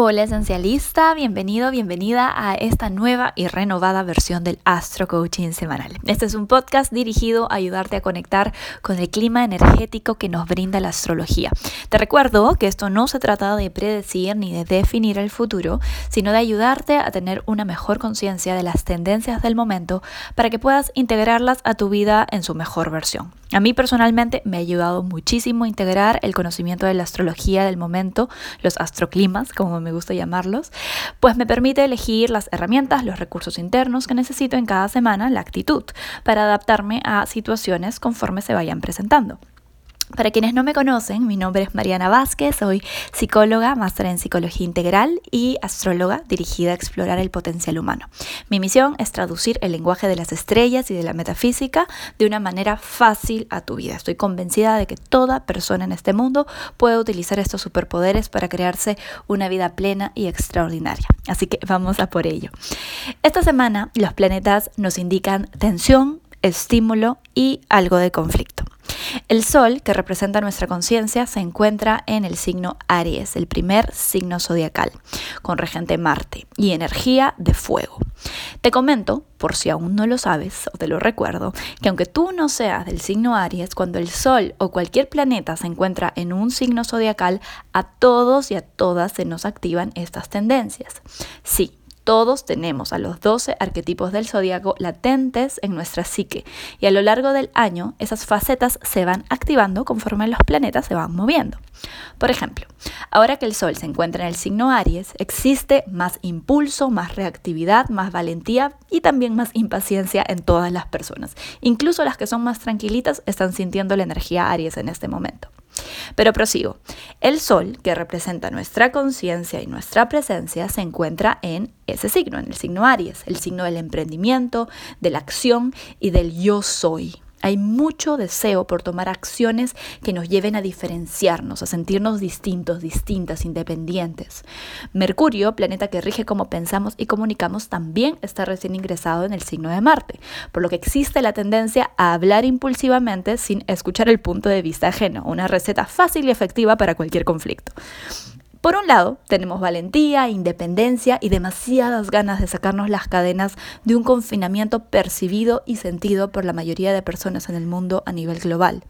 Hola esencialista, bienvenido, bienvenida a esta nueva y renovada versión del Astro Coaching semanal. Este es un podcast dirigido a ayudarte a conectar con el clima energético que nos brinda la astrología. Te recuerdo que esto no se trata de predecir ni de definir el futuro, sino de ayudarte a tener una mejor conciencia de las tendencias del momento para que puedas integrarlas a tu vida en su mejor versión. A mí personalmente me ha ayudado muchísimo integrar el conocimiento de la astrología del momento, los astroclimas, como me gusta llamarlos, pues me permite elegir las herramientas, los recursos internos que necesito en cada semana, la actitud, para adaptarme a situaciones conforme se vayan presentando. Para quienes no me conocen, mi nombre es Mariana Vázquez, soy psicóloga, máster en psicología integral y astróloga dirigida a explorar el potencial humano. Mi misión es traducir el lenguaje de las estrellas y de la metafísica de una manera fácil a tu vida. Estoy convencida de que toda persona en este mundo puede utilizar estos superpoderes para crearse una vida plena y extraordinaria. Así que vamos a por ello. Esta semana los planetas nos indican tensión, estímulo y algo de conflicto. El Sol, que representa nuestra conciencia, se encuentra en el signo Aries, el primer signo zodiacal, con regente Marte y energía de fuego. Te comento, por si aún no lo sabes o te lo recuerdo, que aunque tú no seas del signo Aries, cuando el Sol o cualquier planeta se encuentra en un signo zodiacal, a todos y a todas se nos activan estas tendencias. Sí, todos tenemos a los 12 arquetipos del zodiaco latentes en nuestra psique y a lo largo del año esas facetas se van activando conforme los planetas se van moviendo. Por ejemplo, ahora que el Sol se encuentra en el signo Aries, existe más impulso, más reactividad, más valentía y también más impaciencia en todas las personas. Incluso las que son más tranquilitas están sintiendo la energía Aries en este momento. Pero prosigo. El Sol, que representa nuestra conciencia y nuestra presencia, se encuentra en ese signo, en el signo Aries, el signo del emprendimiento, de la acción y del yo soy. Hay mucho deseo por tomar acciones que nos lleven a diferenciarnos, a sentirnos distintos, distintas, independientes. Mercurio, planeta que rige cómo pensamos y comunicamos, también está recién ingresado en el signo de Marte, por lo que existe la tendencia a hablar impulsivamente sin escuchar el punto de vista ajeno, una receta fácil y efectiva para cualquier conflicto. Por un lado, tenemos valentía, independencia y demasiadas ganas de sacarnos las cadenas de un confinamiento percibido y sentido por la mayoría de personas en el mundo a nivel global.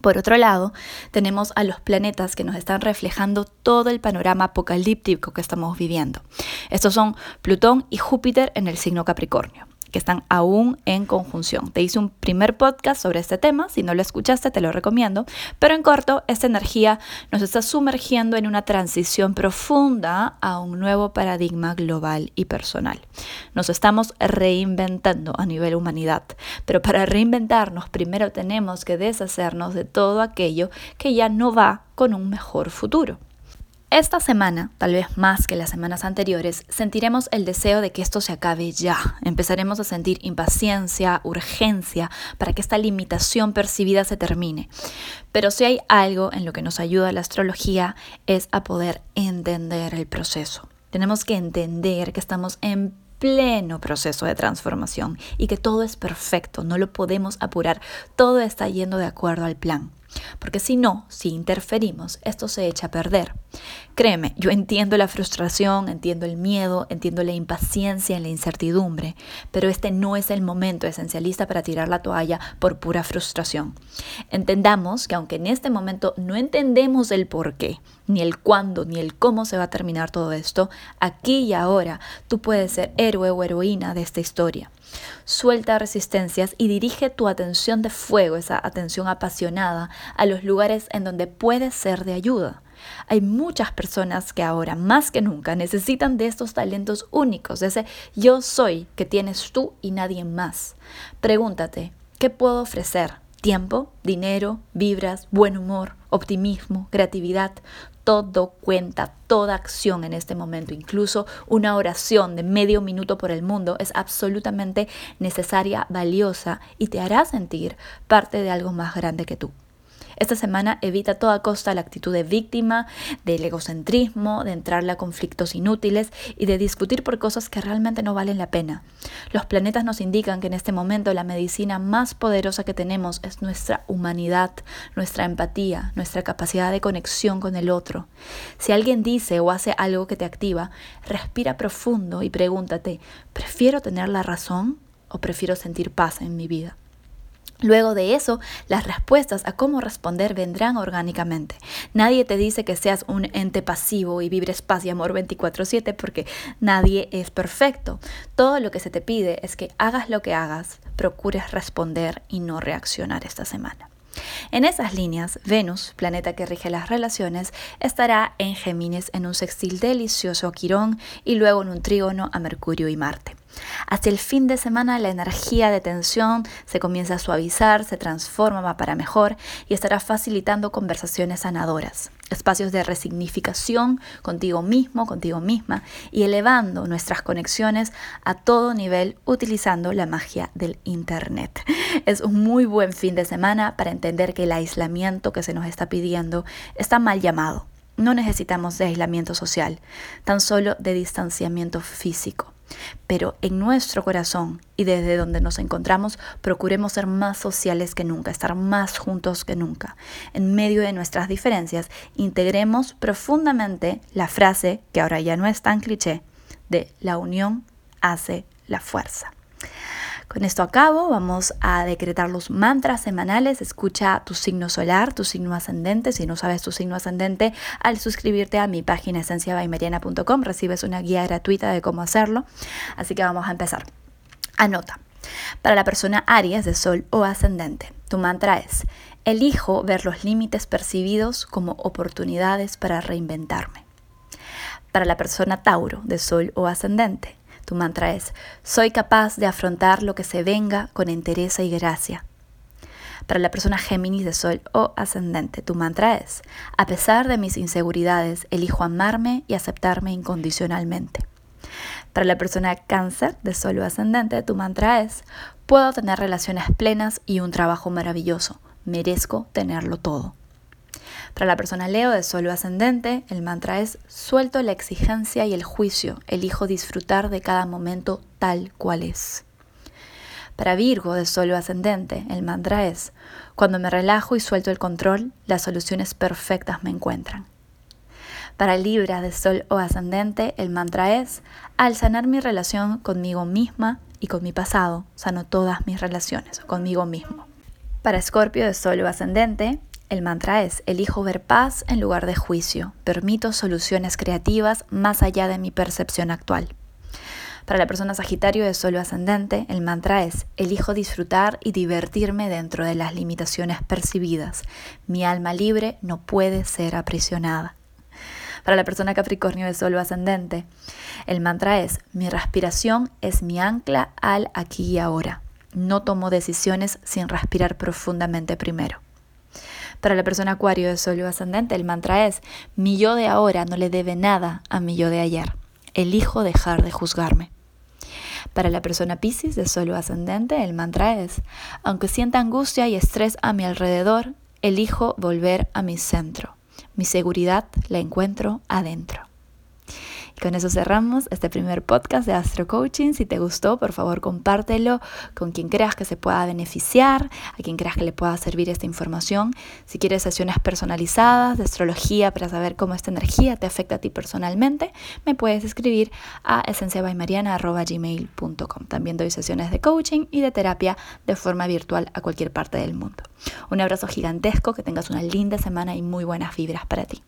Por otro lado, tenemos a los planetas que nos están reflejando todo el panorama apocalíptico que estamos viviendo. Estos son Plutón y Júpiter en el signo Capricornio que están aún en conjunción. Te hice un primer podcast sobre este tema, si no lo escuchaste te lo recomiendo, pero en corto, esta energía nos está sumergiendo en una transición profunda a un nuevo paradigma global y personal. Nos estamos reinventando a nivel humanidad, pero para reinventarnos primero tenemos que deshacernos de todo aquello que ya no va con un mejor futuro. Esta semana, tal vez más que las semanas anteriores, sentiremos el deseo de que esto se acabe ya. Empezaremos a sentir impaciencia, urgencia para que esta limitación percibida se termine. Pero si hay algo en lo que nos ayuda la astrología es a poder entender el proceso. Tenemos que entender que estamos en pleno proceso de transformación y que todo es perfecto, no lo podemos apurar, todo está yendo de acuerdo al plan. Porque si no, si interferimos, esto se echa a perder. Créeme, yo entiendo la frustración, entiendo el miedo, entiendo la impaciencia y la incertidumbre, pero este no es el momento esencialista para tirar la toalla por pura frustración. Entendamos que aunque en este momento no entendemos el por qué, ni el cuándo, ni el cómo se va a terminar todo esto, aquí y ahora tú puedes ser héroe o heroína de esta historia. Suelta resistencias y dirige tu atención de fuego, esa atención apasionada, a los lugares en donde puedes ser de ayuda. Hay muchas personas que ahora más que nunca necesitan de estos talentos únicos, de ese yo soy que tienes tú y nadie más. Pregúntate, ¿qué puedo ofrecer? Tiempo, dinero, vibras, buen humor, optimismo, creatividad, todo cuenta, toda acción en este momento, incluso una oración de medio minuto por el mundo es absolutamente necesaria, valiosa y te hará sentir parte de algo más grande que tú. Esta semana evita a toda costa la actitud de víctima, del egocentrismo, de entrarle a conflictos inútiles y de discutir por cosas que realmente no valen la pena. Los planetas nos indican que en este momento la medicina más poderosa que tenemos es nuestra humanidad, nuestra empatía, nuestra capacidad de conexión con el otro. Si alguien dice o hace algo que te activa, respira profundo y pregúntate, ¿prefiero tener la razón o prefiero sentir paz en mi vida? Luego de eso, las respuestas a cómo responder vendrán orgánicamente. Nadie te dice que seas un ente pasivo y vibres paz y amor 24/7 porque nadie es perfecto. Todo lo que se te pide es que hagas lo que hagas, procures responder y no reaccionar esta semana. En esas líneas, Venus, planeta que rige las relaciones, estará en Géminis en un sextil delicioso a Quirón y luego en un trígono a Mercurio y Marte. Hacia el fin de semana la energía de tensión se comienza a suavizar, se transforma para mejor y estará facilitando conversaciones sanadoras, espacios de resignificación contigo mismo, contigo misma y elevando nuestras conexiones a todo nivel utilizando la magia del Internet. Es un muy buen fin de semana para entender que el aislamiento que se nos está pidiendo está mal llamado. No necesitamos de aislamiento social, tan solo de distanciamiento físico. Pero en nuestro corazón y desde donde nos encontramos, procuremos ser más sociales que nunca, estar más juntos que nunca. En medio de nuestras diferencias, integremos profundamente la frase, que ahora ya no es tan cliché, de la unión hace la fuerza. Con esto acabo, vamos a decretar los mantras semanales. Escucha tu signo solar, tu signo ascendente. Si no sabes tu signo ascendente, al suscribirte a mi página esenciabaimariana.com recibes una guía gratuita de cómo hacerlo. Así que vamos a empezar. Anota. Para la persona Aries de Sol o ascendente, tu mantra es, elijo ver los límites percibidos como oportunidades para reinventarme. Para la persona Tauro de Sol o ascendente, tu mantra es, soy capaz de afrontar lo que se venga con entereza y gracia. Para la persona Géminis de Sol o ascendente, tu mantra es, a pesar de mis inseguridades, elijo amarme y aceptarme incondicionalmente. Para la persona Cáncer de Sol o ascendente, tu mantra es, puedo tener relaciones plenas y un trabajo maravilloso, merezco tenerlo todo. Para la persona Leo de solo ascendente, el mantra es suelto la exigencia y el juicio, elijo disfrutar de cada momento tal cual es. Para Virgo de solo ascendente, el mantra es cuando me relajo y suelto el control, las soluciones perfectas me encuentran. Para Libra de Sol o ascendente, el mantra es, al sanar mi relación conmigo misma y con mi pasado, sano todas mis relaciones conmigo mismo. Para Escorpio de Sol o ascendente, el mantra es, elijo ver paz en lugar de juicio, permito soluciones creativas más allá de mi percepción actual. Para la persona Sagitario de Solo Ascendente, el mantra es, elijo disfrutar y divertirme dentro de las limitaciones percibidas. Mi alma libre no puede ser aprisionada. Para la persona Capricornio de Solo Ascendente, el mantra es, mi respiración es mi ancla al aquí y ahora. No tomo decisiones sin respirar profundamente primero. Para la persona acuario de sol ascendente, el mantra es, mi yo de ahora no le debe nada a mi yo de ayer. Elijo dejar de juzgarme. Para la persona Pisces de sol ascendente, el mantra es, aunque sienta angustia y estrés a mi alrededor, elijo volver a mi centro. Mi seguridad la encuentro adentro con eso cerramos este primer podcast de Astro Coaching. Si te gustó, por favor, compártelo con quien creas que se pueda beneficiar, a quien creas que le pueda servir esta información. Si quieres sesiones personalizadas de astrología para saber cómo esta energía te afecta a ti personalmente, me puedes escribir a esenciabaymariana.gmail.com. También doy sesiones de coaching y de terapia de forma virtual a cualquier parte del mundo. Un abrazo gigantesco, que tengas una linda semana y muy buenas vibras para ti.